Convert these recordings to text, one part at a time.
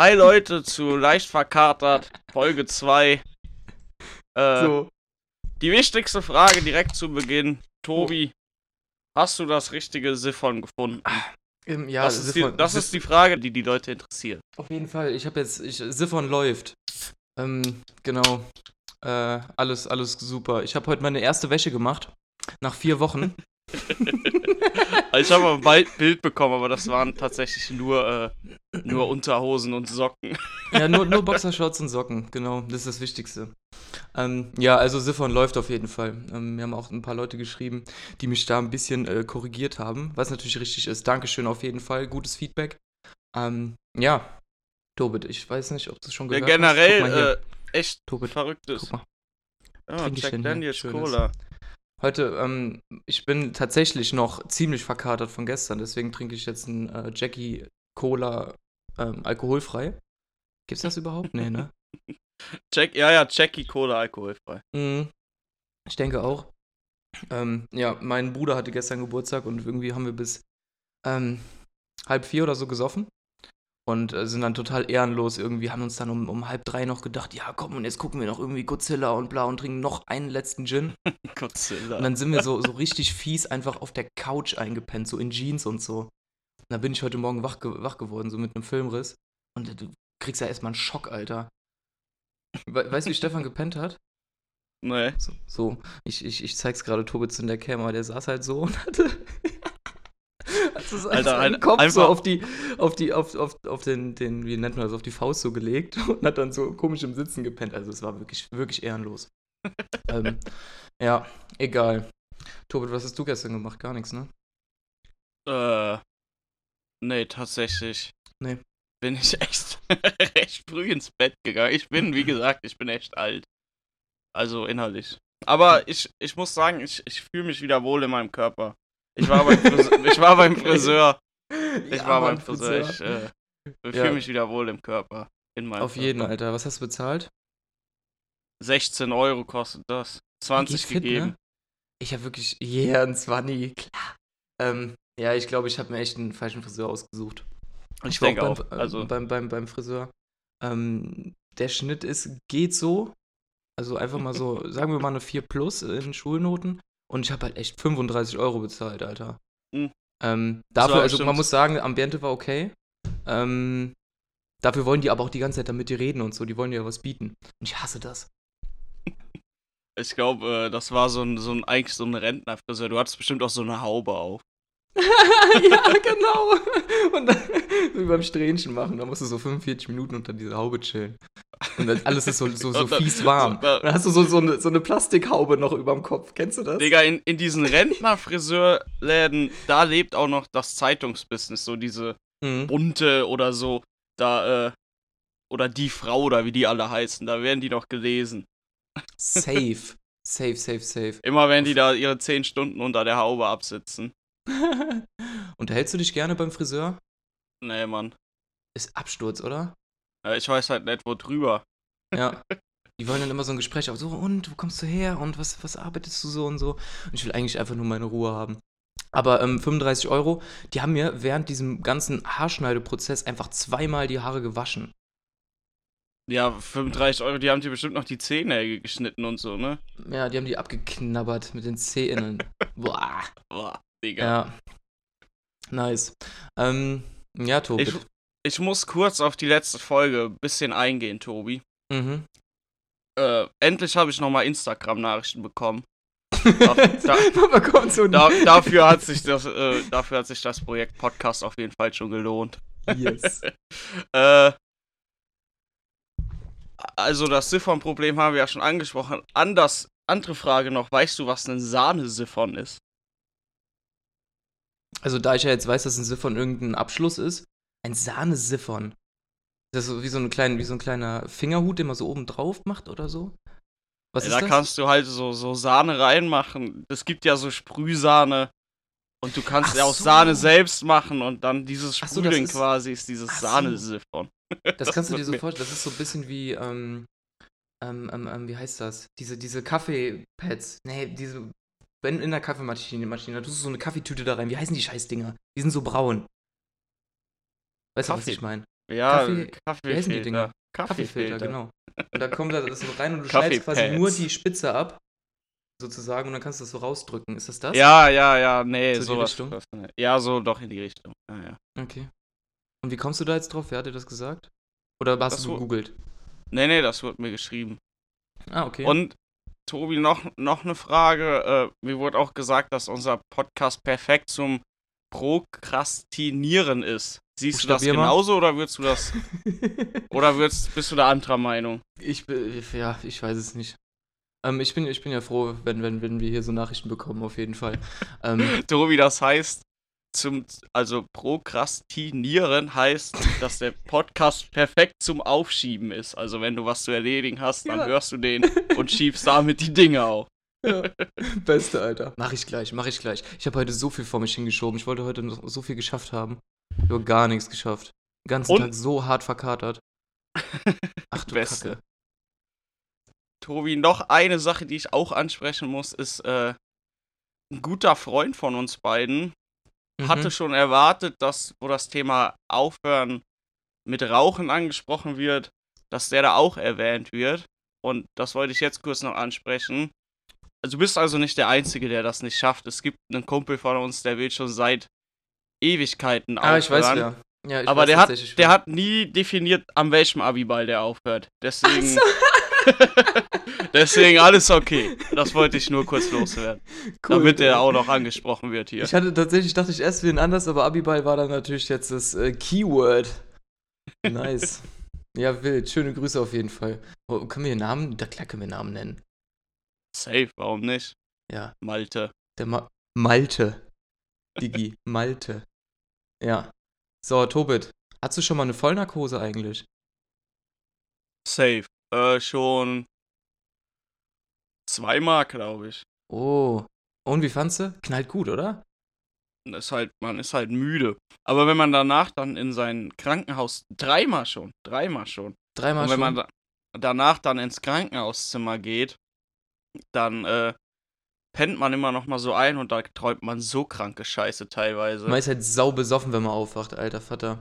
Hi Leute zu leicht verkatert, Folge 2. Äh, So. Die wichtigste Frage direkt zu Beginn. Tobi, hast du das richtige Siphon gefunden? Ähm, ja, das ist, die, das ist die Frage, die die Leute interessiert. Auf jeden Fall. Ich habe jetzt. Ich, Siphon läuft. Ähm, genau. Äh, alles, alles super. Ich habe heute meine erste Wäsche gemacht. Nach vier Wochen. Also ich habe ein Bild bekommen, aber das waren tatsächlich nur, äh, nur Unterhosen und Socken. ja, nur, nur Boxershorts und Socken. Genau, das ist das Wichtigste. Ähm, ja, also Siphon läuft auf jeden Fall. Ähm, mir haben auch ein paar Leute geschrieben, die mich da ein bisschen äh, korrigiert haben, was natürlich richtig ist. Dankeschön auf jeden Fall. Gutes Feedback. Ähm, ja. Tobit, ich weiß nicht, ob du es schon Ja, gehört hast. Guck mal generell äh, echt Tobit, verrücktes. guck mal. Ja, trink Jack? Daniels. Cola. Heute, ähm, ich bin tatsächlich noch ziemlich verkatert von gestern, deswegen trinke ich jetzt einen äh, Jackie Cola ähm, alkoholfrei. Gibt's das überhaupt? Nee, ne? Jack, ja, ja, Jackie Cola alkoholfrei. Mhm. Ich denke auch. Ähm, ja, mein Bruder hatte gestern Geburtstag und irgendwie haben wir bis ähm, halb vier oder so gesoffen. Und äh, sind dann total ehrenlos irgendwie, haben uns dann um, um halb drei noch gedacht, ja komm, und jetzt gucken wir noch irgendwie Godzilla und bla und trinken noch einen letzten Gin. Godzilla. Und dann sind wir so, so richtig fies einfach auf der Couch eingepennt, so in Jeans und so. Und da bin ich heute Morgen wach, ge wach geworden, so mit einem Filmriss. Und du kriegst ja erstmal einen Schock, Alter. We weißt du, wie Stefan gepennt hat? nee. So, so. ich, ich, ich zeig's gerade Tobitz in der Kamera, der saß halt so und hatte. Also so Alter, seinen halt Kopf so auf die, auf die, auf, auf, auf den, den, wie nennt man das, auf die Faust so gelegt und hat dann so komisch im Sitzen gepennt. Also es war wirklich, wirklich ehrenlos. ähm, ja, egal. Tobit, was hast du gestern gemacht? Gar nichts, ne? Äh, nee, tatsächlich. Nee. Bin ich echt recht früh ins Bett gegangen. Ich bin, wie gesagt, ich bin echt alt. Also innerlich. Aber ich, ich muss sagen, ich, ich fühle mich wieder wohl in meinem Körper. Ich war beim Friseur. ich war beim Friseur. Ich Ja, war beim Friseur. Ich äh, Ja. fühle mich wieder wohl im Körper. In meinem Auf jeden, Körper. Alter. Was hast du bezahlt? 16 Euro kostet das. 20 Geht fit, gegeben. ne? Ich habe wirklich, yeah, ein 20, klar. Ähm, ja, ich glaube, ich habe mir echt einen falschen Friseur ausgesucht. Ich war denke auch. beim, äh, Also, beim, beim, beim Friseur. Ähm, der Schnitt ist, geht so. Also einfach mal so, sagen wir mal eine 4 plus in Schulnoten. Und ich habe halt echt 35 Euro bezahlt, Alter. Mhm. Ähm, dafür, also man muss sagen, Ambiente war okay. Ähm, dafür wollen die aber auch die ganze Zeit damit die reden und so. Die wollen ja was bieten. Und ich hasse das. ich glaube, äh, das war so ein, so ein, eigentlich so ein Rentnerfriseur. Du hattest bestimmt auch so eine Haube auf. ja, genau. Und dann, wie beim Strähnchen machen, da musst du so 45 Minuten unter dieser Haube chillen. Und alles ist so, so, so fies warm. Und dann hast du so, so, eine, so eine Plastikhaube noch überm Kopf. Kennst du das? Digga, in, in diesen Rentnerfriseurläden, da lebt auch noch das Zeitungsbusiness, so diese Mhm. bunte oder so, da, äh, oder die Frau oder wie die alle heißen, da werden die noch gelesen. Safe. Safe, safe, safe. Immer wenn die da ihre 10 Stunden unter der Haube absitzen. Unterhältst du dich gerne beim Friseur? Nee, Mann. Ist Absturz, oder? Äh, Ich weiß halt nicht, wo drüber. Ja. Die wollen dann immer so ein Gespräch auf, so, und, wo kommst du her? Und was, was arbeitest du so und so? Und ich will eigentlich einfach nur meine Ruhe haben. Aber ähm, 35 Euro, die haben mir während diesem ganzen Haarschneideprozess einfach zweimal die Haare gewaschen. Ja, 35 Euro, die haben dir bestimmt noch die Zähne geschnitten und so, ne? Ja, die haben die abgeknabbert mit den Zähnen. Boah. Boah, Digga. Ja. Nice. Ähm, ja, Tobi. Ich, ich muss kurz auf die letzte Folge ein bisschen eingehen, Tobi. Mhm. Äh, endlich habe ich nochmal Instagram-Nachrichten bekommen. Da- da- so Da, dafür, hat sich das, äh, dafür hat sich das Projekt Podcast auf jeden Fall schon gelohnt. Yes. Äh, also das Siphon-Problem haben wir ja schon angesprochen. Anders, andere Frage noch, weißt du, was ein Sahnesiphon ist? Also, da ich ja jetzt weiß, dass ein Siphon irgendein Abschluss ist, ein Sahnesiphon. Das ist so wie so, ein klein, wie so ein kleiner Fingerhut, den man so oben drauf macht oder so? Was Ja, ist da das? kannst du halt so, so Sahne reinmachen. Es gibt ja so Sprühsahne. Und du kannst Ach ja auch so. Sahne selbst machen und dann dieses Ach so, quasi ist dieses Ach so. Sahnesiphon. das kannst du dir so vorstellen. Das ist so ein bisschen wie, ähm, ähm, ähm, ähm, wie heißt das? Diese, diese Kaffeepads. Nee, diese, wenn in der Kaffeemaschine, Maschine, da tust du so eine Kaffeetüte da rein. Wie heißen die Scheißdinger? Die sind so braun. Weißt du, was Kaffee- ich meine? Ja, Kaffee- wie heißen die Dinger? Kaffeefilter. Kaffeefilter, genau. Und da kommt das so rein und du schneidest quasi nur die Spitze ab, sozusagen, und dann kannst du das so rausdrücken. Ist das das? Ja, ja, ja, nee, So die sowas. Richtung? was- Ja, so doch in die Richtung. Ja, ja. Okay. Und wie kommst du da jetzt drauf? Wer hat dir das gesagt? Oder hast Das du gegoogelt? Nee, nee, das wurde mir geschrieben. Ah, okay. Und Tobi, noch, noch eine Frage. Äh, mir wurde auch gesagt, dass unser Podcast perfekt zum Prokrastinieren ist. Siehst du das genauso oder würdest du das oder würdest, bist du da anderer Meinung? ich bin, ja, ich weiß es nicht. Ähm, ich, bin, ich bin ja froh, wenn, wenn, wenn wir hier so Nachrichten bekommen, auf jeden Fall. Ähm, Tobi, das heißt, zum, also Prokrastinieren heißt, dass der Podcast perfekt zum Aufschieben ist. Also wenn du was zu erledigen hast, dann Ja. hörst du den und schiebst damit die Dinge auf. Ja. Beste, Alter. Mach ich gleich, mach ich gleich. Ich habe heute so viel vor mich hingeschoben. Ich wollte heute noch so viel geschafft haben. Ich habe gar nichts geschafft. Den ganzen Und- Tag so hart verkatert. Ach du Beste. Kacke. Tobi, noch eine Sache, die ich auch ansprechen muss, ist äh, ein guter Freund von uns beiden hatte Mhm. schon erwartet, dass, wo das Thema Aufhören mit Rauchen angesprochen wird, dass der da auch erwähnt wird. Und das wollte ich jetzt kurz noch ansprechen. Also du bist also nicht der Einzige, der das nicht schafft. Es gibt einen Kumpel von uns, der will schon seit Ewigkeiten aufhören. Ah, ich weiß ja. ja ich Aber weiß der hat, der hat nie definiert, an welchem Abiball der aufhört. Deswegen, deswegen alles okay. Das wollte ich nur kurz loswerden. Cool, damit er auch noch angesprochen wird hier. Ich hatte tatsächlich, dachte ich erst wen anders, aber Abiball war dann natürlich jetzt das äh, Keyword. Nice. ja, wild. Schöne Grüße auf jeden Fall. Oh, können wir Namen? Da klar können wir Namen nennen. Safe, warum nicht? Ja. Malte. Der Ma Malte. Digi. Malte. Ja. So, Tobit. Hast du schon mal eine Vollnarkose eigentlich? Safe. Äh, schon zweimal, glaube ich. Oh. Und wie fandst du? Knallt gut, oder? Ist halt, man ist halt müde. Aber wenn man danach dann in sein Krankenhaus, dreimal schon, dreimal schon. Dreimal Und wenn schon. man da, danach dann ins Krankenhauszimmer geht, dann äh, pennt man immer noch mal so ein und da träumt man so kranke Scheiße teilweise. man ist halt sau besoffen, wenn man aufwacht, alter Vater.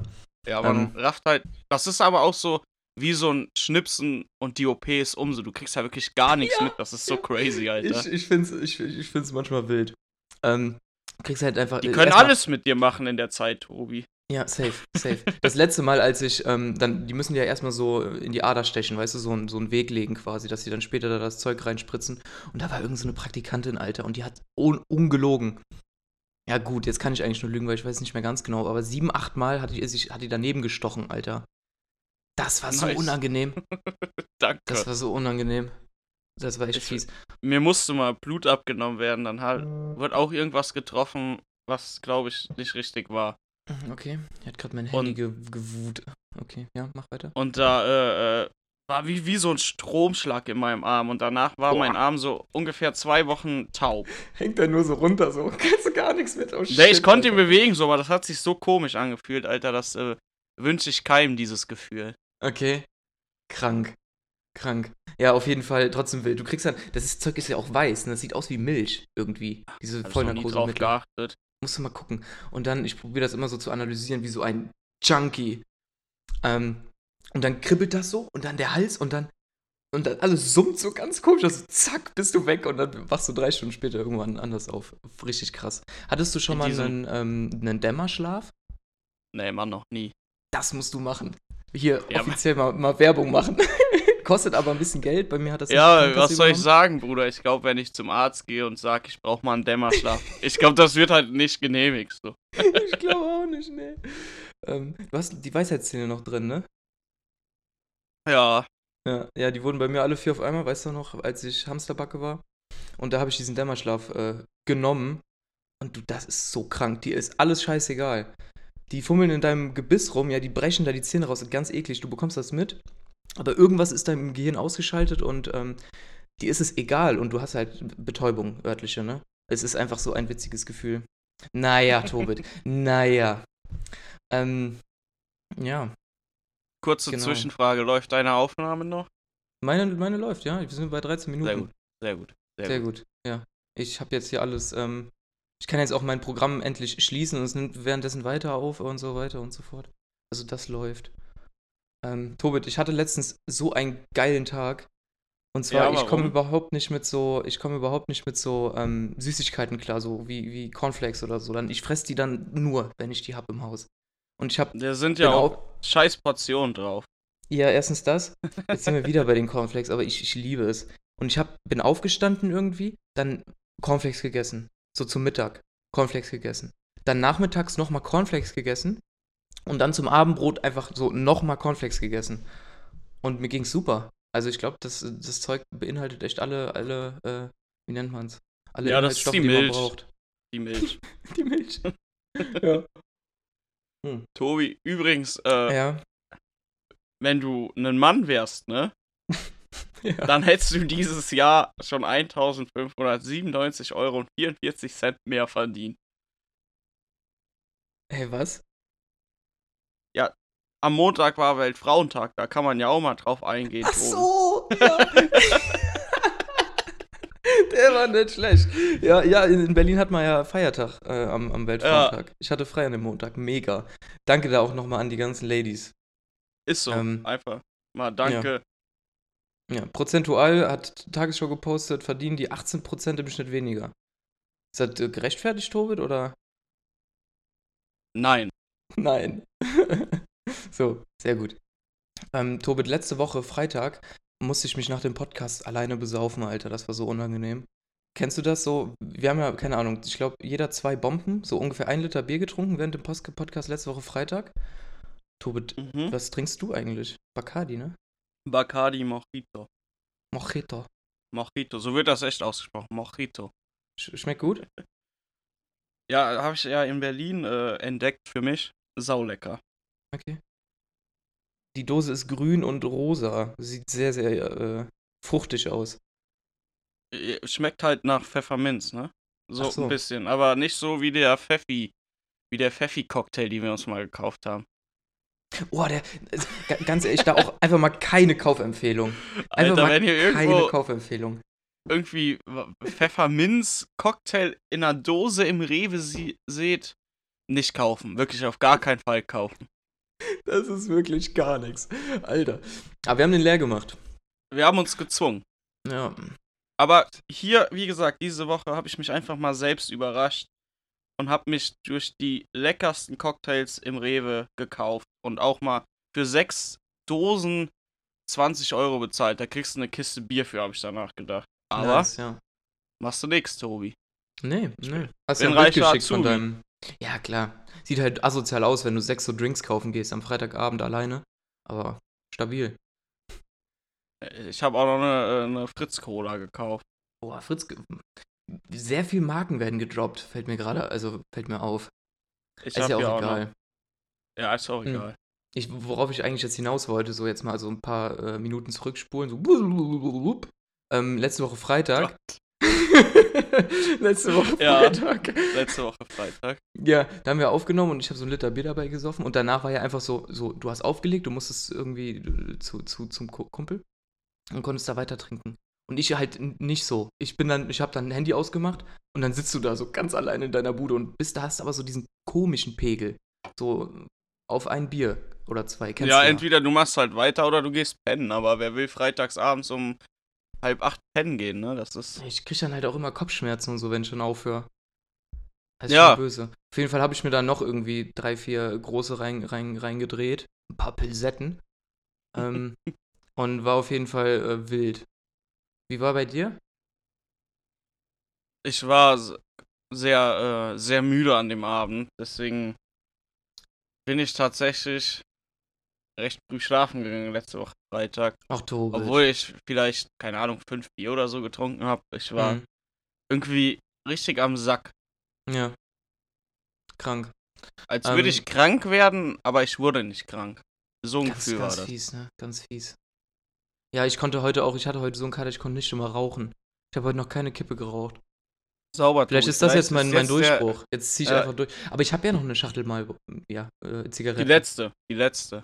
Ja, man Ähm. rafft halt. Das ist aber auch so wie so ein Schnipsen und die OP ist um. So, du kriegst ja wirklich gar nichts Ja, mit. Das ist so ja. crazy, Alter. Ich, ich find's, ich, ich find's manchmal wild. Ähm, kriegst halt einfach. die äh, können alles mit dir machen in der Zeit, Tobi. Ja, safe, safe. Das letzte Mal, als ich, ähm, dann, die müssen ja erstmal so in die Ader stechen, weißt du, so, ein- so einen Weg legen quasi, dass sie dann später da das Zeug reinspritzen. Und da war irgend so eine Praktikantin, Alter, und die hat un ungelogen. Ja, gut, jetzt kann ich eigentlich nur lügen, weil ich weiß nicht mehr ganz genau, aber sieben, acht Mal hat die, sich, hat die daneben gestochen, Alter. Das war so Nice. unangenehm. Danke. Das war so unangenehm. Das war echt Ich- fies. Mir musste mal Blut abgenommen werden. Dann halt, wird auch irgendwas getroffen, was, glaube ich, nicht richtig war. Okay, er hat gerade mein Handy ge gewut. Okay, ja, mach weiter. Und da äh, äh, war wie, wie so ein Stromschlag in meinem Arm. Und danach war Boah. mein Arm so ungefähr zwei Wochen taub. Hängt er nur so runter, so. Kannst du gar nichts mit. Oh, Nee, ich konnte ihn bewegen, so, aber das hat sich so komisch angefühlt, Alter. Das äh, wünsche ich keinem, dieses Gefühl. Okay. Krank. Krank. Ja, auf jeden Fall trotzdem wild. Du kriegst dann, das ist, Zeug ist ja auch weiß, ne? Das sieht aus wie Milch irgendwie. Diese Hab ich Vollnarkose drauf geachtet. Musst du mal gucken. Und dann, ich probiere das immer so zu analysieren, wie so ein Junkie. Ähm, und dann kribbelt das so und dann der Hals und dann, und dann alles summt so ganz komisch. Also zack, bist du weg und dann wachst du drei Stunden später irgendwann anders auf. Richtig krass. Hattest du schon In mal einen, ähm, einen Dämmerschlaf? Nee, Mann, noch nie. Das musst du machen. Hier Ja, offiziell mal, mal Werbung machen. Kostet aber ein bisschen Geld. Bei mir hat das Ja, Krankenkasse was soll ich sagen, Bruder? Ich glaube, wenn ich zum Arzt gehe und sage, ich brauche mal einen Dämmerschlaf, ich glaube, das wird halt nicht genehmigt. So. ich glaube auch nicht, nee. Ähm, du hast die Weisheitszähne noch drin, ne? Ja, Ja, ja, die wurden bei mir alle vier auf einmal, weißt du noch, als ich Hamsterbacke war. Und da habe ich diesen Dämmerschlaf äh, genommen. Und du, das ist so krank. Die ist alles scheißegal. Die fummeln in deinem Gebiss rum, ja, die brechen da die Zähne raus. Ganz eklig. Du bekommst das mit. Aber irgendwas ist da im Gehirn ausgeschaltet und ähm, die ist es egal. Und du hast halt Betäubung, örtliche, ne? Es ist einfach so ein witziges Gefühl. Naja, Tobit. naja. Ähm, ja. kurze Genau. Zwischenfrage: Läuft deine Aufnahme noch? Meine, meine läuft, ja. Wir sind bei 13 Minuten. Sehr gut, sehr gut. Sehr, Sehr gut. gut, ja. Ich habe jetzt hier alles, ähm, ich kann jetzt auch mein Programm endlich schließen und es nimmt währenddessen weiter auf und so weiter und so fort. Also das läuft. Ähm, Tobit, ich hatte letztens so einen geilen Tag. Und zwar, Ja, ich komme überhaupt nicht mit so, ich komme überhaupt nicht mit so ähm, Süßigkeiten klar, so wie, wie Cornflakes oder so. Dann, ich fresse die dann nur, wenn ich die hab im Haus. Und ich hab, Da sind ja auch auch, scheiß Portionen drauf. ja, erstens das. Jetzt sind wir wieder bei den Cornflakes, aber ich, ich liebe es. Und ich hab, bin aufgestanden irgendwie, dann Cornflakes gegessen. So zum Mittag. Cornflakes gegessen. Dann nachmittags nochmal Cornflakes gegessen. Und dann zum Abendbrot einfach so nochmal Cornflakes gegessen. Und mir ging's super. Also ich glaube, das, das Zeug beinhaltet echt alle, alle, äh, wie nennt man's? Alle Ja, das ist die man Milch. braucht. Die Milch. Die Milch. ja. Hm. Tobi, übrigens, äh, Ja. wenn du ein Mann wärst, ne? ja. Dann hättest du dieses Jahr schon 1597 Euro und 44 Cent mehr verdient. Hey, was? Am Montag war Weltfrauentag, da kann man ja auch mal drauf eingehen. Ach so, ja. Der war nicht schlecht. Ja, ja, in in Berlin hat man ja Feiertag äh, am, am Weltfrauentag. Ich hatte frei an dem Montag. Mega. Danke da auch nochmal an die ganzen Ladies. Ist so, Ähm, einfach. Mal danke. Ja, prozentual hat Tagesschau gepostet, verdienen die 18% im Schnitt weniger. Ist das äh, gerechtfertigt, Tobit, oder? Nein. Nein. so, sehr gut. Ähm, Tobit, letzte Woche, Freitag, musste ich mich nach dem Podcast alleine besaufen, Alter. Das war so unangenehm. Kennst du das so? Wir haben ja, keine Ahnung, ich glaube, jeder zwei Bomben, so ungefähr ein Liter Bier getrunken während dem Post Podcast letzte Woche Freitag. Tobit, Mhm. was trinkst du eigentlich? Bacardi, ne? Bacardi Mojito. Mojito. Mojito, so wird das echt ausgesprochen. Mojito. Sch schmeckt gut? Ja, habe ich ja in Berlin äh, entdeckt für mich. Saulecker. Okay. Die Dose ist grün und rosa. Sieht sehr, sehr äh, fruchtig aus. Äh, Schmeckt halt nach Pfefferminz, ne? So, so. ein bisschen. Aber nicht so wie der Pfeffi. Wie der Pfeffi-Cocktail, den wir uns mal gekauft haben. Oh, der. äh, ga- Ganz ehrlich, da auch einfach mal keine Kaufempfehlung. Einfach Alter, mal keine Kaufempfehlung. irgendwie Pfefferminz-Cocktail in einer Dose im Rewe sie seht, nicht kaufen. Wirklich auf gar keinen Fall kaufen. Das ist wirklich gar nichts. Alter. Aber wir haben den leer gemacht. Wir haben uns gezwungen. Ja. Aber hier, wie gesagt, diese Woche habe ich mich einfach mal selbst überrascht und habe mich durch die leckersten Cocktails im Rewe gekauft und auch mal für sechs Dosen 20 Euro bezahlt. Da kriegst du eine Kiste Bier für, habe ich danach gedacht. Aber Nice, ja. machst du nix, Tobi. Nee, nee. Hast bin ja ein Bild geschickt von deinem. Ja, klar. Sieht halt asozial aus, wenn du sechs so Drinks kaufen gehst am Freitagabend alleine. Aber stabil. Äh, Ich habe auch noch eine, äh, eine Fritz-Cola gekauft. Boah, Fritz. Sehr viel Marken werden gedroppt, fällt mir gerade, also fällt mir auf. Ich ist ja auch auch egal. Ja, ist auch Hm. egal. Ich, worauf ich eigentlich jetzt hinaus wollte, so jetzt mal so ein paar äh, Minuten zurückspulen, so. Ähm, letzte Woche Freitag. letzte Woche Ja. Freitag. Letzte Woche Freitag. Ja, da haben wir aufgenommen und ich habe so ein Liter Bier dabei gesoffen und danach war ja einfach so, so du hast aufgelegt, du musstest irgendwie äh, zu, zu, zum Ku- Kumpel und konntest da weiter trinken. Und ich halt nicht so. Ich bin dann, ich habe dann ein Handy ausgemacht und dann sitzt du da so ganz allein in deiner Bude und bist da hast aber so diesen komischen Pegel. So auf ein Bier oder zwei. Kennst ja, du entweder du machst halt weiter oder du gehst pennen, aber wer will freitags abends um halb acht pennen gehen, ne? Das ist. Ich krieg dann halt auch immer Kopfschmerzen und so, wenn ich schon aufhöre. Das ist Ja. schon böse. Auf jeden Fall habe ich mir dann noch irgendwie drei, vier große rein, rein, reingedreht. Ein paar Pilsetten. Ähm, und war auf jeden Fall äh, wild. Wie war bei dir? Ich war sehr, äh, sehr müde an dem Abend, deswegen bin ich tatsächlich recht früh schlafen gegangen letzte Woche Freitag. Ach, Tobi. Obwohl ich vielleicht, keine Ahnung, fünf Bier oder so getrunken habe. Ich war Mhm. irgendwie richtig am Sack. Ja. Krank. Als Ähm, würde ich krank werden, aber ich wurde nicht krank. So ein Ganz, Gefühl war ganz das. fies, ne? Ganz fies. Ja, ich konnte heute auch, ich hatte heute so einen Kater, ich konnte nicht immer rauchen. Ich habe heute noch keine Kippe geraucht. Sauber. Vielleicht ist das jetzt mein, mein jetzt der- Durchbruch. Jetzt ziehe ich äh, einfach durch. Aber ich habe ja noch eine Schachtel mal, ja, äh, Zigaretten. Die letzte, die letzte.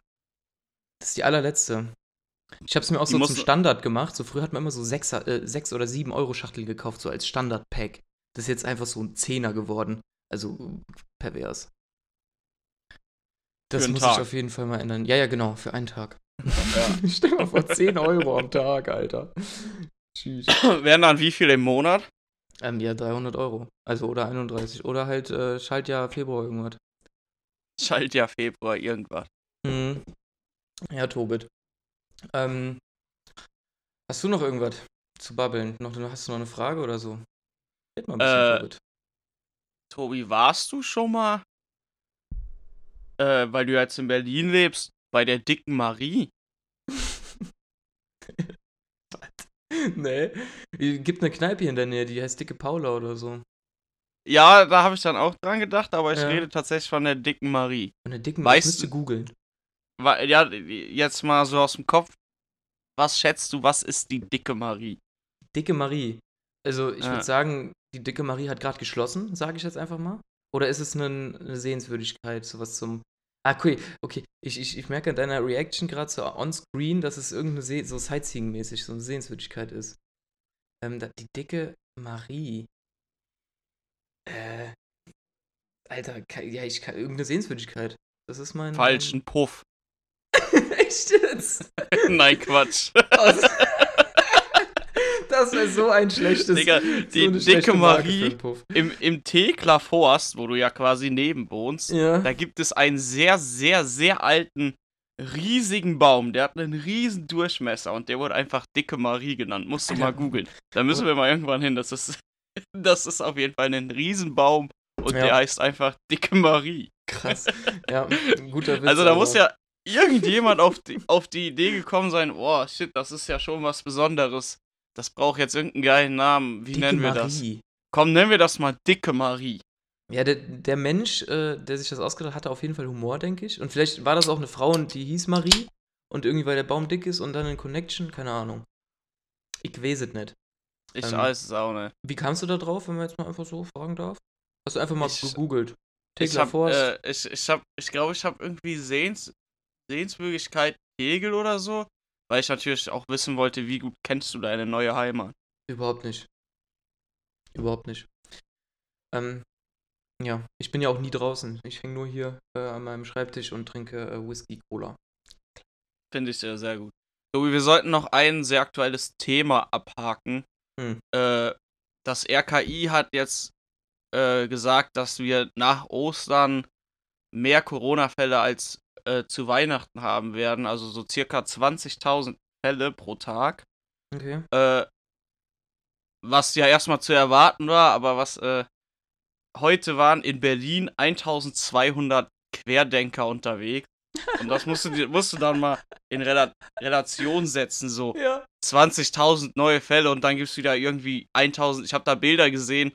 Das ist die allerletzte. Ich habe es mir auch Die so zum Standard gemacht. So früher hat man immer so 6 äh, sechs oder 7 Euro Schachtel gekauft, so als Standard-Pack. Das ist jetzt einfach so ein Zehner geworden. Also pervers. Das muss Tag. ich auf jeden Fall mal ändern. Ja, ja, genau, für einen Tag. Ja. Stell mal vor, 10 Euro am Tag, Alter. Tschüss. Wären dann wie viel im Monat? Ähm, ja, 300 Euro. Also, oder 31. Oder halt äh, Schaltjahr Februar irgendwas. Schaltjahr Februar irgendwas. Mhm. Ja, Tobit. Ähm, hast du noch irgendwas zu babbeln? Noch, hast du noch eine Frage oder so? Red mal ein bisschen, äh, Tobit. Tobi, warst du schon mal, äh, weil du jetzt in Berlin lebst, bei der dicken Marie? nee. Gibt eine Kneipe hier in der Nähe, die heißt Dicke Paula oder so. Ja, da habe ich dann auch dran gedacht, aber ich ja. rede tatsächlich von der dicken Marie. Von der dicken Marie? Weißt du googeln. Ja, jetzt mal so aus dem Kopf. Was schätzt du, was ist die dicke Marie? Dicke Marie. Also, ich ja. würde sagen, die dicke Marie hat gerade geschlossen, sage ich jetzt einfach mal. Oder ist es eine, eine Sehenswürdigkeit, sowas zum. Ah, okay, okay. Ich, ich, ich merke an deiner Reaction gerade so on-screen, dass es irgendeine See so Sightseeing-mäßig, so eine Sehenswürdigkeit ist. Ähm, die dicke Marie. Äh. Alter, ja, ich kann. Irgendeine Sehenswürdigkeit. Das ist mein. Falschen Puff. Echt jetzt? Nein, Quatsch. Das wäre so ein schlechtes. Digga, die so dicke Marie im, im Thekla Forst, wo du ja quasi neben wohnst, ja. da gibt es einen sehr, sehr, sehr alten, riesigen Baum. Der hat einen riesen Durchmesser und der wurde einfach dicke Marie genannt. Musst du mal googeln. Da müssen wir mal irgendwann hin. Das ist, das ist auf jeden Fall ein Riesenbaum und ja. der heißt einfach dicke Marie. Krass. Ja, guter Witz. Also da muss ja irgendjemand auf die, auf die Idee gekommen sein, oh shit, das ist ja schon was Besonderes. Das braucht jetzt irgendeinen geilen Namen. Wie Dicke nennen wir Marie. das? Komm, nennen wir das mal Dicke Marie. Ja, der, der Mensch, äh, der sich das ausgedacht hat, hatte auf jeden Fall Humor, denke ich. Und vielleicht war das auch eine Frau und die hieß Marie. Und irgendwie, weil der Baum dick ist und dann eine Connection, keine Ahnung. Ich weiß es nicht. Ich ähm, weiß es auch nicht. Wie kamst du da drauf, wenn man jetzt mal einfach so fragen darf? Hast du einfach mal ich, gegoogelt? ich hab, äh, ich, ich, hab, ich glaube, ich habe irgendwie Sehens, Sehenswürdigkeit Kegel oder so. Weil ich natürlich auch wissen wollte, wie gut kennst du deine neue Heimat? Überhaupt nicht. Überhaupt nicht. Ähm, ja, ich bin ja auch nie draußen. Ich hänge nur hier äh, an meinem Schreibtisch und trinke äh, Whisky Cola. Finde ich sehr, sehr gut. Tobi, wir sollten noch ein sehr aktuelles Thema abhaken. Hm. Äh, das RKI hat jetzt äh, gesagt, dass wir nach Ostern mehr Corona-Fälle als äh, zu Weihnachten haben werden, also so circa 20.000 Fälle pro Tag. Okay. Äh, was ja erstmal zu erwarten war, aber was äh, heute waren in Berlin 1200 Querdenker unterwegs. Und das musst du, musst du dann mal in Rela Relation setzen, so ja. 20.000 neue Fälle und dann gibt es wieder irgendwie 1000. Ich habe da Bilder gesehen,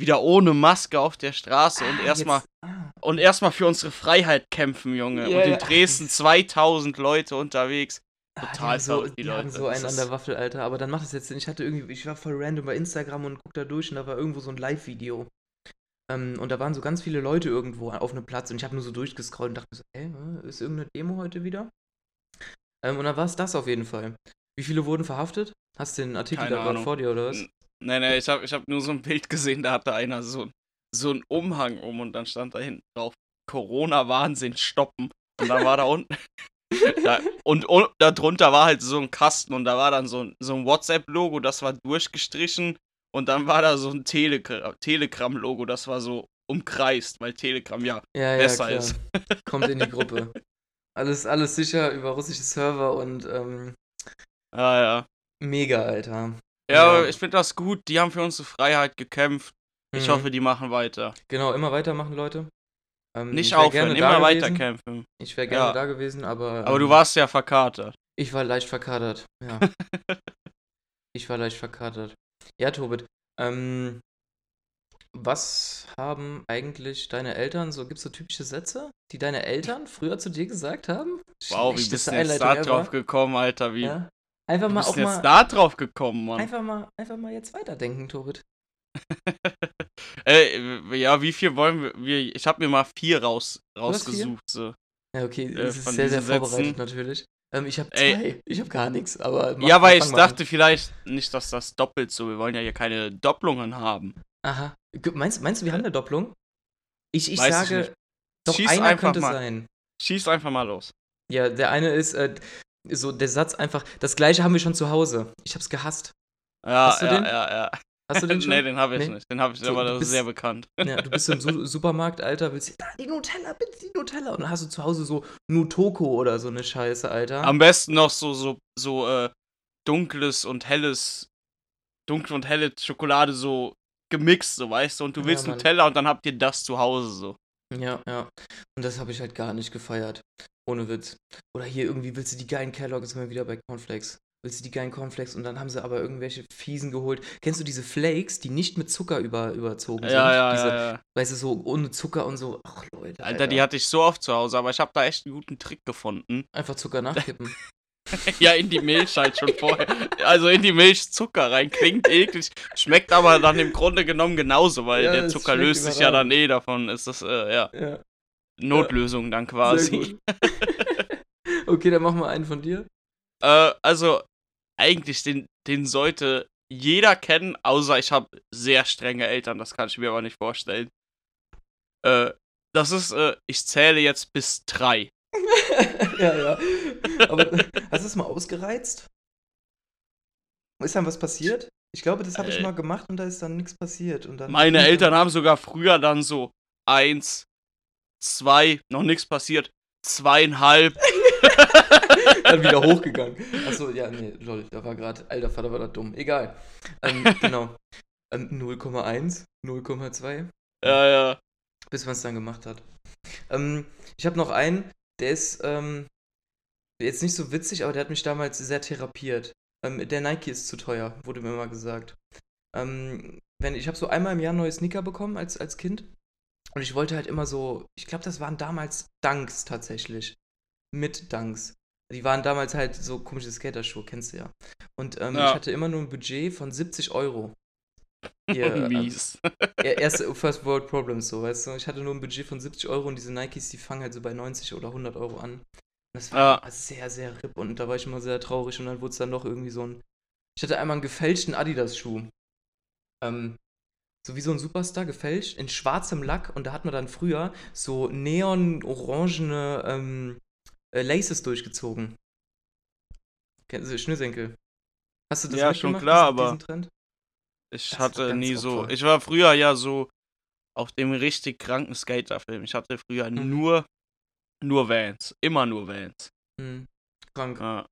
wieder ohne Maske auf der Straße ah, und erstmal ah. Und erstmal für unsere Freiheit kämpfen, Junge. Yeah, und in Dresden 2000 Leute unterwegs. Ah, Total ah, so, die, die Leute. so einen an der Waffel, Alter. Aber dann macht es jetzt. Ich hatte irgendwie, ich war voll random bei Instagram und guck da durch und da war irgendwo so ein Live-Video. Ähm, und da waren so ganz viele Leute irgendwo auf einem Platz und ich habe nur so durchgescrollt und dachte so, ey, ist irgendeine Demo heute wieder? Ähm, und dann war es das auf jeden Fall. Wie viele wurden verhaftet? Hast du den Artikel Keine da gerade vor dir oder was? Nee, nee, ich habe ich hab nur so ein Bild gesehen, da hatte einer so, so einen Umhang um und dann stand da hinten drauf, Corona-Wahnsinn stoppen. Und dann war da unten, da, und, und darunter war halt so ein Kasten und da war dann so, so ein WhatsApp-Logo, das war durchgestrichen und dann war da so ein Telegram-Logo, das war so umkreist, weil Telegram ja, ja besser ja, ist. Kommt in die Gruppe. Alles, alles sicher über russische Server und ähm, ah, ja. mega, Alter. Ja, ja. ich finde das gut. Die haben für unsere Freiheit gekämpft. Ich mhm. hoffe, die machen weiter. Genau, immer weitermachen, Leute. Ähm, Nicht aufhören, immer weiter kämpfen. Ich wäre gerne ja. da gewesen, aber. Aber ähm, du warst ja verkatert. Ich war leicht verkatert, ja. ich war leicht verkatert. Ja, Tobit. Ähm, was haben eigentlich deine Eltern so? Gibt es so typische Sätze, die deine Eltern früher zu dir gesagt haben? Wow, wie bist du jetzt da drauf gekommen, Alter? Wie? Ja? Einfach mal auch mal. jetzt da drauf gekommen, Mann. Einfach mal, einfach mal jetzt weiterdenken, Tobit. äh, ja, wie viel wollen wir? ich habe mir mal vier raus, rausgesucht. So. Ja, okay, das äh, ist sehr, sehr vorbereitet natürlich. Ähm, ich habe zwei. Ey. Ich habe gar nichts, aber. ja, weil ich dachte an. vielleicht nicht, dass das doppelt so. Wir wollen ja hier keine Doppelungen haben. Aha. Meinst, meinst du, wir haben eine Doppelung? Ich, ich sage, ich doch Schieß einer könnte mal. sein. Schieß einfach mal los. Ja, der eine ist, äh, so der Satz einfach, das gleiche haben wir schon zu Hause. Ich hab's gehasst. Ja, Hast du ja, den? ja, ja. Hast du den schon? nee, den habe ich Nee? nicht. Den habe ich, So, aber du das ist bist- sehr bekannt. Ja, du bist im Su Supermarkt, Alter, willst da die Nutella, bitte die Nutella. Und dann hast du zu Hause so Nutoko oder so eine Scheiße, Alter. Am besten noch so, so, so äh, dunkles und helles, dunkle und helle Schokolade so gemixt, so weißt du, und du Ja, willst Mann. Nutella und dann habt ihr das zu Hause so. Ja, ja. Und das habe ich halt gar nicht gefeiert. Ohne Witz. Oder hier irgendwie willst du die geilen Kellogg's, sind wir wieder bei Cornflakes. Willst du die geilen Cornflakes und dann haben sie aber irgendwelche fiesen geholt. Kennst du diese Flakes, die nicht mit Zucker über, überzogen sind? Ja, ja, diese, ja, ja. Weißt du, so ohne Zucker und so. Ach, Leute. Alter, die hatte ich so oft zu Hause, aber ich habe da echt einen guten Trick gefunden. Einfach Zucker nachkippen. ja, in die Milch halt schon vorher. Also in die Milch Zucker rein. Klingt eklig, schmeckt aber dann im Grunde genommen genauso, weil Ja, der Zucker löst sich ja dann eh davon. Ist das, äh, ja, ja. Notlösung dann quasi. okay, dann machen wir einen von dir. Äh, also, eigentlich, den, den sollte jeder kennen, außer ich habe sehr strenge Eltern, das kann ich mir aber nicht vorstellen. Äh, das ist, äh, ich zähle jetzt bis drei. ja, ja. Aber hast du es mal ausgereizt? Ist dann was passiert? Ich glaube, das habe ich Äh. mal gemacht und da ist dann nichts passiert. Und dann Meine Eltern haben sogar früher dann so eins, zwei, noch nichts passiert, zweieinhalb. dann wieder hochgegangen. Achso, ja, nee, lol, da war gerade, alter Vater war da dumm. Egal. Ähm, genau. Ähm, 0,1, 0,2, Ja, ja. bis man es dann gemacht hat. Ähm, ich habe noch einen, der ist ähm, jetzt nicht so witzig, aber der hat mich damals sehr therapiert. Ähm, der Nike ist zu teuer, wurde mir mal gesagt. Ähm, wenn, ich habe so einmal im Jahr neue Sneaker bekommen als, als Kind. Und ich wollte halt immer so, ich glaube, das waren damals Dunks tatsächlich. Mit Dunks. Die waren damals halt so komische Skaterschuhe, kennst du ja. Und ähm, Ja. ich hatte immer nur ein Budget von 70 Euro. Hier, ähm, Mies. er- erste First World Problems, so, weißt du. Ich hatte nur ein Budget von 70 Euro und diese Nikes, die fangen halt so bei 90 oder 100 Euro an. Das war Ja. sehr, sehr ripp und da war ich immer sehr traurig und dann wurde es dann doch irgendwie so ein. Ich hatte einmal einen gefälschten Adidas-Schuh. Ähm, so wie so ein Superstar gefälscht, in schwarzem Lack und da hat man dann früher so neon-orangene ähm, äh, Laces durchgezogen. Kennst du Schnürsenkel? Hast du das Ja, schon klar, aber-? Ich Das hatte nie so. voll. Ich war früher ja so auf dem richtig kranken Skaterfilm. Ich hatte früher Mhm. nur, nur Vans. Immer nur Vans. Hm. Krank. Ja.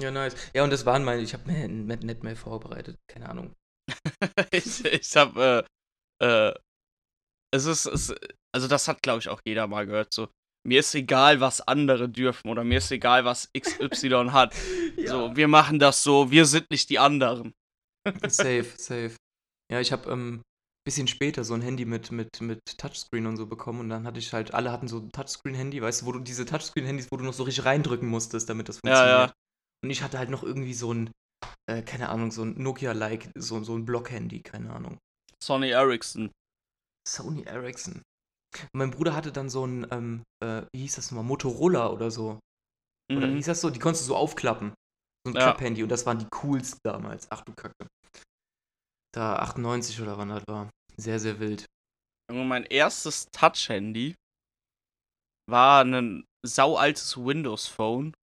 Ja, nice. Ja, und das waren meine, ich habe mir nicht nicht mehr vorbereitet. Keine Ahnung. ich ich habe, äh, äh, es ist, es, also das hat, glaube ich, auch jeder mal gehört. So, mir ist egal, was andere dürfen oder mir ist egal, was XY hat. So, wir machen das so, wir sind nicht die anderen. Safe, safe. Ja, ich habe ähm, bisschen später so ein Handy mit, mit, mit Touchscreen und so bekommen und dann hatte ich halt, alle hatten so ein Touchscreen-Handy, weißt du, wo du diese Touchscreen-Handys, wo du noch so richtig reindrücken musstest, damit das Ja, funktioniert. ja. Und ich hatte halt noch irgendwie so ein, äh, keine Ahnung, so ein Nokia-like, so, so ein Block-Handy, keine Ahnung. Sony Ericsson. Sony Ericsson. Mein Bruder hatte dann so ein, ähm, äh, wie hieß das nochmal, Motorola oder so. Oder wie Mhm. hieß das so? Die konntest du so aufklappen. So ein Ja. Klapp-Handy. Und das waren die coolsten damals. Ach du Kacke. Da 98 oder wann das war. Sehr, sehr wild. Mein erstes Touch-Handy war ein saualtes Windows-Phone.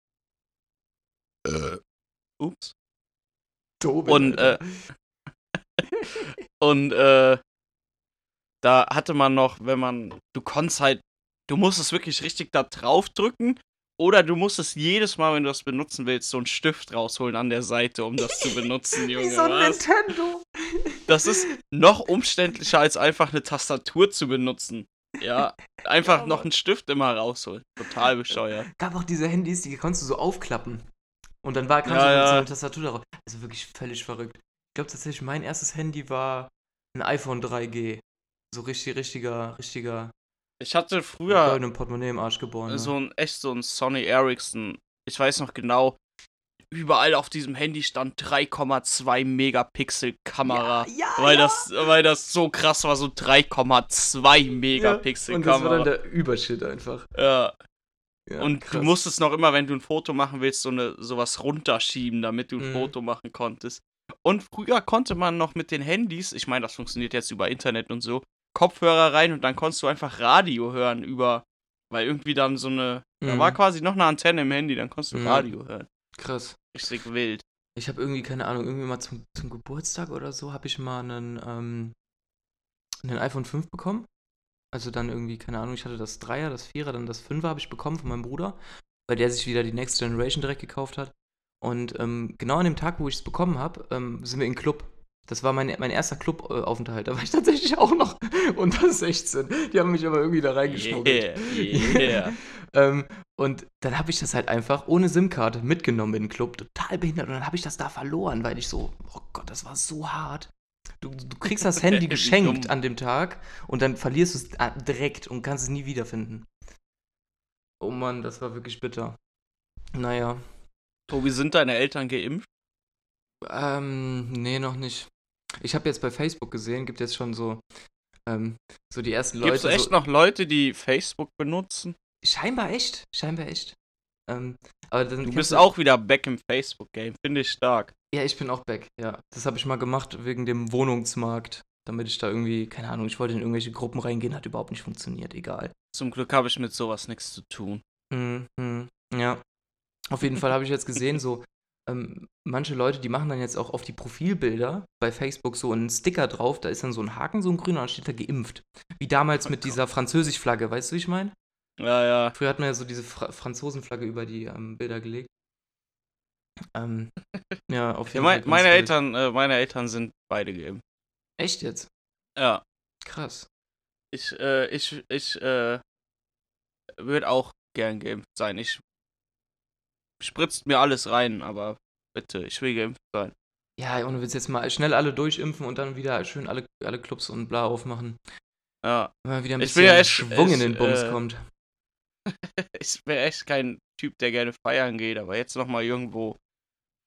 Ups. Tobin, Und, Alter. Und äh, da hatte man noch, wenn man, du konntest halt, du musstest wirklich richtig da drauf drücken oder du musstest jedes Mal, wenn du das benutzen willst, so einen Stift rausholen an der Seite, um das zu benutzen, Junge. Wie so ein was? Nintendo. Das ist noch umständlicher, als einfach eine Tastatur zu benutzen. Ja, einfach Ja, noch einen Stift immer rausholen. Total bescheuert. Gab auch diese Handys, die konntest du so aufklappen. Und dann war kam Ja, so, ja. so eine Tastatur darauf. Also wirklich völlig verrückt. Ich glaube tatsächlich, mein erstes Handy war ein iPhone 3G. So richtig, richtiger, richtiger Ich hatte früher goldenem Portemonnaie im Arsch geboren. Ne? so ein echt so ein Sony Ericsson. Ich weiß noch genau. Überall auf diesem Handy stand 3,2 Megapixel Kamera. Ja, weil, ja. das, weil das so krass war, so 3,2 Megapixel Und das war dann Kamera. der Übershit einfach. Ja. Ja, Und krass. du musstest noch immer, wenn du ein Foto machen willst, so eine sowas runterschieben, damit du ein Mhm. Foto machen konntest. Und früher konnte man noch mit den Handys, ich meine, das funktioniert jetzt über Internet und so, Kopfhörer rein und dann konntest du einfach Radio hören über, Weil irgendwie dann so eine. Da Mhm. war quasi noch eine Antenne im Handy, dann konntest du Mhm. Radio hören. Krass. Richtig wild. Ich habe irgendwie, keine Ahnung, irgendwie mal zum, zum Geburtstag oder so, habe ich mal einen, ähm, einen iPhone 5 bekommen. Also dann irgendwie, keine Ahnung, ich hatte das Dreier, das Vierer, dann das Fünfer habe ich bekommen von meinem Bruder, weil der sich wieder die Next Generation direkt gekauft hat. Und ähm, genau an dem Tag, wo ich es bekommen habe, ähm, sind wir in Club. Das war mein, mein erster Clubaufenthalt. Da war ich tatsächlich auch noch unter 16. Die haben mich aber irgendwie da reingeschmuggelt. Yeah, yeah. Ähm, und dann habe ich das halt einfach ohne SIM-Karte mitgenommen in den Club, total behindert. Und dann habe ich das da verloren, weil ich so, oh Gott, das war so hart. Du, du kriegst das Handy geschenkt an dem Tag und dann verlierst du es ah, direkt und kannst es nie wiederfinden. Oh Mann, das war wirklich bitter. Naja, Tobi, sind deine Eltern geimpft? ähm, nee, noch nicht. Ich habe jetzt bei Facebook gesehen, gibt jetzt schon so, ähm, so die ersten Gibt es Leute. echt so, noch Leute, die Facebook benutzen? Scheinbar echt, scheinbar echt. Ähm, aber dann Du bist auch wieder back im Facebook-Game. Finde ich stark. Ja, ich bin auch back, ja. Das habe ich mal gemacht wegen dem Wohnungsmarkt, damit ich da irgendwie, keine Ahnung, ich wollte in irgendwelche Gruppen reingehen, hat überhaupt nicht funktioniert, egal. Zum Glück habe ich mit sowas nichts zu tun. Mhm, mhm, ja. Auf jeden Fall habe ich jetzt gesehen, so, ähm, manche Leute, die machen dann jetzt auch auf die Profilbilder bei Facebook so einen Sticker drauf, da ist dann so ein Haken, so ein grüner, und dann steht da geimpft. Wie damals mit dieser Französisch-Flagge, weißt du, wie ich meine? Ja, ja. Früher hat man ja so diese Fra Franzosen-Flagge über die ähm, Bilder gelegt. Ähm, ja, auf ja jeden mein, Fall. meine. Eltern, äh, meine Eltern sind beide geimpft. Echt jetzt? Ja. Krass. Ich, äh, ich, ich, äh, würde auch gern geimpft sein. Ich spritzt mir alles rein, aber bitte, ich will geimpft sein. Ja, ohne Witz jetzt mal schnell alle durchimpfen und dann wieder schön alle, alle Clubs und bla aufmachen. Ja. Wenn mal wieder ein Ich bisschen will ja echt- Schwung in ich, den Bums äh, kommt. Ich wäre echt kein Typ, der gerne feiern geht, aber jetzt nochmal irgendwo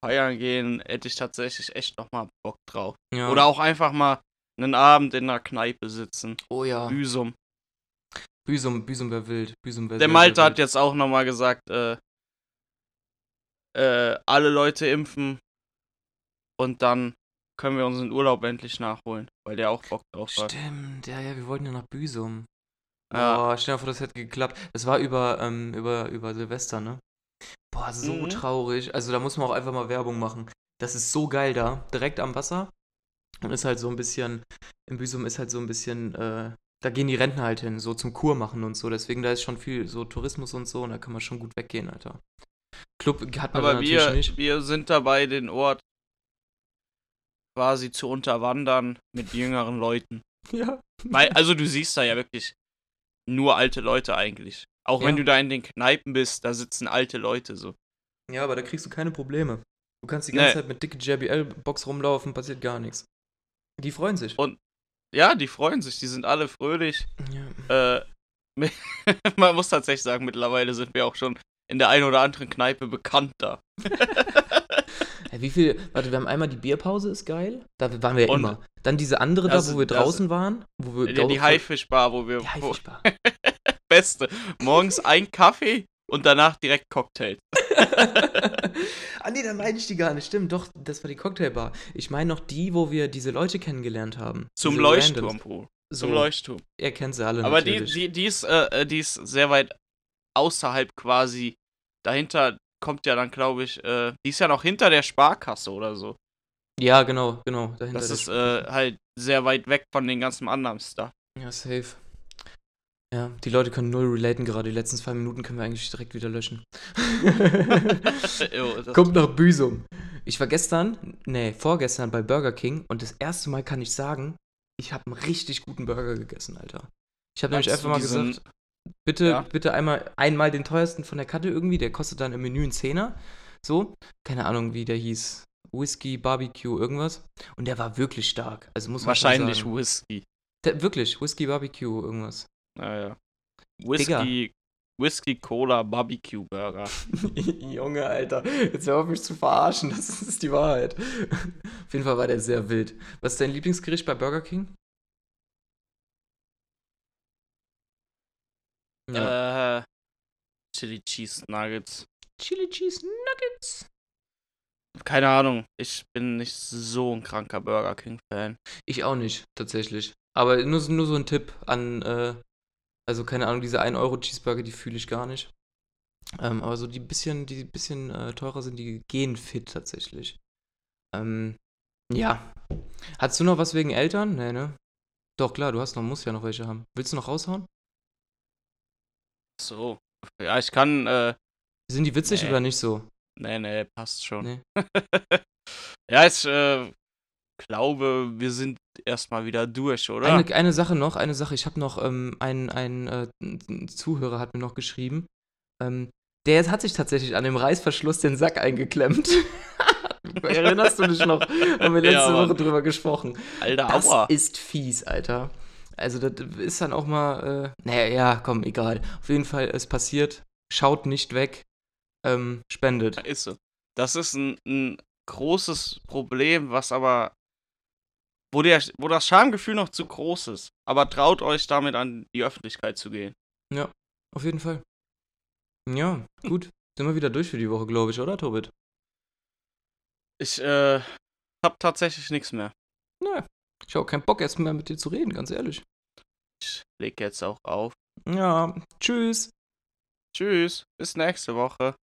feiern gehen, hätte ich tatsächlich echt nochmal Bock drauf. Ja. Oder auch einfach mal einen Abend in einer Kneipe sitzen. oh ja, Büsum. Büsum, Büsum wäre wild. Büsum wär Der Malte hat jetzt auch nochmal gesagt, äh, äh, alle Leute impfen und dann können wir unseren Urlaub endlich nachholen, weil der auch Bock drauf hat. Stimmt, ja, ja, wir wollten ja nach Büsum. Ja. Oh, stell dir vor, das hätte geklappt. Das war über, ähm, über, über Silvester, ne? Boah, so Mhm. traurig. Also da muss man auch einfach mal Werbung machen. Das ist so geil da, direkt am Wasser. Und ist halt so ein bisschen, in Büsum ist halt so ein bisschen, äh, da gehen die Rentner halt hin, so zum Kur machen und so. Deswegen da ist schon viel so Tourismus und so und da kann man schon gut weggehen, Alter. Club hat man Aber natürlich wir, nicht. wir sind dabei, den Ort quasi zu unterwandern mit jüngeren Leuten. Ja. Weil, also du siehst da ja wirklich nur alte Leute eigentlich. Auch wenn Ja. du da in den Kneipen bist, da sitzen alte Leute so. Ja, aber da kriegst du keine Probleme. Du kannst die ganze Nee. Zeit mit dicke JBL-Box rumlaufen, passiert gar nichts. Die freuen sich. Und- Ja, die freuen sich, die sind alle fröhlich. Ja. Äh, man muss tatsächlich sagen, mittlerweile sind wir auch schon in der einen oder anderen Kneipe bekannt da. Ja, wie viel, warte, wir haben einmal die Bierpause, ist geil. Da waren wir ja Und- immer. Dann diese andere da, wo wir draußen waren. Wo wir, Die, die Haifischbar, wo wir. Die Haifischbar. beste. Morgens ein Kaffee und danach direkt Cocktails. ah nee, dann meine ich die gar nicht. Stimmt, doch, das war die Cocktailbar. Ich meine noch die, wo wir diese Leute kennengelernt haben. Zum Leuchtturm. Bro. So, Zum Leuchtturm. Ihr kennt sie alle Aber die, natürlich. die, die, ist, äh, die ist sehr weit außerhalb quasi. Dahinter kommt ja dann, glaube ich, äh, die ist ja noch hinter der Sparkasse oder so. ja, genau, genau. Dahinter Das ist äh, halt sehr weit weg von den ganzen anderen Stuff. Ja, safe. Ja, die Leute können null relaten gerade. Die letzten zwei Minuten können wir eigentlich direkt wieder löschen. Jo, Kommt nach Büsum. Ich war gestern, nee, vorgestern bei Burger King und das erste Mal kann ich sagen, ich habe einen richtig guten Burger gegessen, Alter. Ich habe nämlich einfach mal gesagt, bitte, Ja. bitte einmal, einmal den teuersten von der Karte irgendwie, der kostet dann im Menü einen Zehner. So, keine Ahnung, wie der hieß. Whisky, Barbecue, irgendwas. Und der war wirklich stark. Also muss man Wahrscheinlich sagen. Whisky. Der, wirklich, Whisky, Barbecue, irgendwas. Naja. Whisky, Whisky, Cola, Barbecue Burger. Junge, Alter. Jetzt hör auf mich zu verarschen. Das ist die Wahrheit. Auf jeden Fall war der sehr wild. Was ist dein Lieblingsgericht bei Burger King? Äh, Chili Cheese Nuggets. Chili Cheese Nuggets. Keine Ahnung. Ich bin nicht so ein kranker Burger King Fan. Ich auch nicht, tatsächlich. Aber nur, so- nur so ein Tipp an, äh, Also keine Ahnung, diese 1-Euro-Cheeseburger, die fühle ich gar nicht. Ähm, aber so die bisschen, die bisschen äh, teurer sind, die gehen fit tatsächlich. Ähm, ja. Hast du noch was wegen Eltern? Nee, ne? Doch, klar, du hast noch, musst ja noch welche haben. Willst du noch raushauen? So. Ja, ich kann, äh, Sind die witzig Nee. oder nicht so? nee, nee, passt schon. Nee. ja, ich äh, glaube, wir sind erstmal wieder durch, oder? Eine, eine Sache noch, eine Sache. Ich habe noch, ähm, ein, ein, äh, ein Zuhörer hat mir noch geschrieben. Ähm, der hat sich tatsächlich an dem Reißverschluss den Sack eingeklemmt. Erinnerst du dich noch? Haben wir letzte Ja. Woche drüber gesprochen. Alter, Das aua. ist fies, Alter. Also, das ist dann auch mal, äh, naja, ja, komm, egal. Auf jeden Fall, es passiert. Schaut nicht weg. Ähm, spendet. Ist so. Das ist ein, ein großes Problem, was aber. Wo, der, wo das Schamgefühl noch zu groß ist. Aber traut euch damit an die Öffentlichkeit zu gehen. Auf jeden Fall. Ja, gut. Sind wir wieder durch für die Woche, glaube ich, oder, Tobit? Ich äh, hab tatsächlich nichts mehr. Naja, ich habe keinen Bock, erst mehr mit dir zu reden, ganz ehrlich. Ich leg jetzt auch auf. Ja, tschüss. Tschüss, bis nächste Woche.